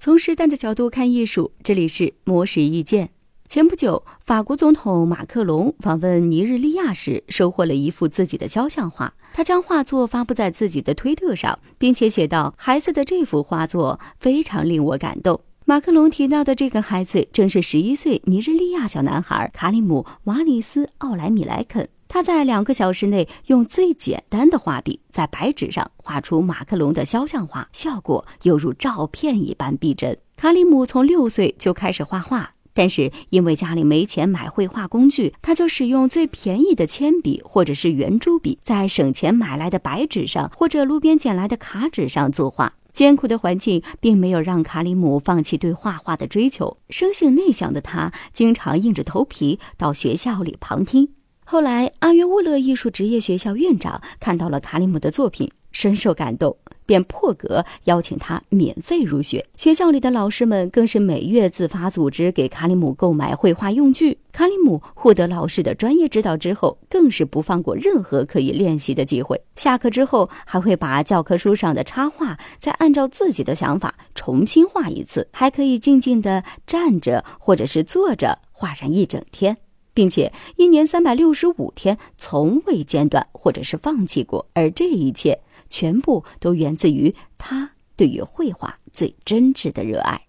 从时代的角度看艺术，这里是魔石意见。前不久，法国总统马克龙访问尼日利亚时，收获了一幅自己的肖像画。他将画作发布在自己的推特上，并且写道：“孩子的这幅画作非常令我感动。”马克龙提到的这个孩子，正是十一岁尼日利亚小男孩卡里姆·瓦里斯·奥莱米莱肯。他在两个小时内用最简单的画笔在白纸上画出马克龙的肖像画，效果犹如照片一般逼真。卡里姆从六岁就开始画画，但是因为家里没钱买绘画工具，他就使用最便宜的铅笔或者是圆珠笔，在省钱买来的白纸上或者路边捡来的卡纸上作画。艰苦的环境并没有让卡里姆放弃对画画的追求，生性内向的他经常硬着头皮到学校里旁听。后来，阿约乌勒艺术职业学校院长看到了卡里姆的作品，深受感动，便破格邀请他免费入学。学校里的老师们更是每月自发组织给卡里姆购买绘画用具。卡里姆获得老师的专业指导之后，更是不放过任何可以练习的机会。下课之后，还会把教科书上的插画再按照自己的想法重新画一次，还可以静静地站着或者是坐着画上一整天。并且一年三百六十五天从未间断或者是放弃过，而这一切全部都源自于他对于绘画最真挚的热爱。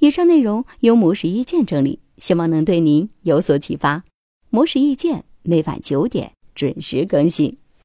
以上内容由模式意见整理，希望能对您有所启发。模式意见每晚九点准时更新。